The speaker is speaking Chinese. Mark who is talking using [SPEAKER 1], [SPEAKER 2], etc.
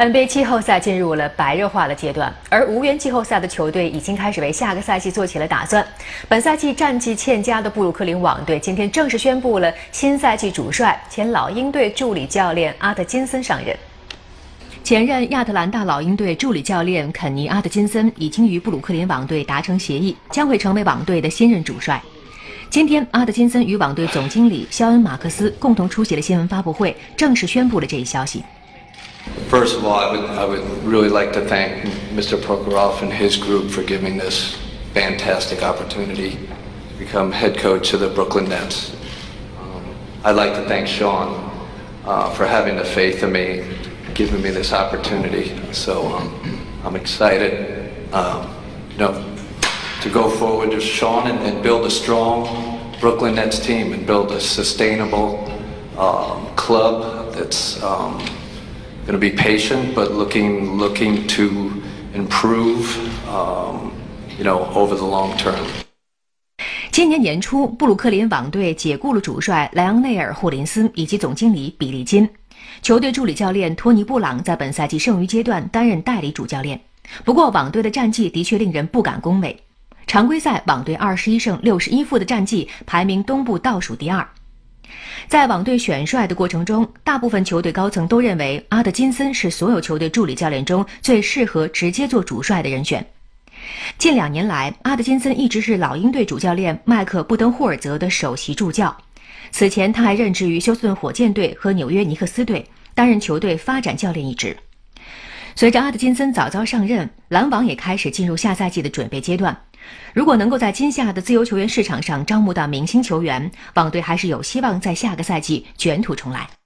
[SPEAKER 1] NBA 季后赛进入了白热化的阶段，而无缘季后赛的球队已经开始为下个赛季做起了打算。本赛季战绩欠佳的布鲁克林网队今天正式宣布了新赛季主帅，前老鹰队助理教练阿特金森上任。前任亚特兰大老鹰队助理教练肯尼·阿特金森已经与布鲁克林网队达成协议，将会成为网队的新任主帅。今天，阿特金森与网队总经理肖恩·马克思共同出席了新闻发布会，正式宣布了这一消息。
[SPEAKER 2] First of all, I would, I would really like to thank Mr. Prokhorov and his group for giving this fantastic opportunity to become head coach of the Brooklyn Nets. Um, I'd like to thank Sean uh, for having the faith in me, giving me this opportunity. So um, I'm excited, um, you know, to go forward with Sean and, and, build a strong Brooklyn Nets team and build a sustainable um, club that's to be patient, but looking looking to improve, um, you know, over the long term.
[SPEAKER 1] 今年年初，布鲁克林网队解雇了主帅莱昂内尔·霍林斯以及总经理比利金，球队助理教练托尼·布朗在本赛季剩余阶段担任代理主教练。不过，网队的战绩的确令人不敢恭维。常规赛，网队二十一胜六十一负的战绩排名东部倒数第二。在网队选帅的过程中，大部分球队高层都认为阿德金森是所有球队助理教练中最适合直接做主帅的人选。近两年来，阿德金森一直是老鹰队主教练麦克布登霍尔泽的首席助教。此前，他还任职于休斯顿火箭队和纽约尼克斯队，担任球队发展教练一职。随着阿德金森早早上任，篮网也开始进入下赛季的准备阶段。如果能够在今夏的自由球员市场上招募到明星球员，网队还是有希望在下个赛季卷土重来。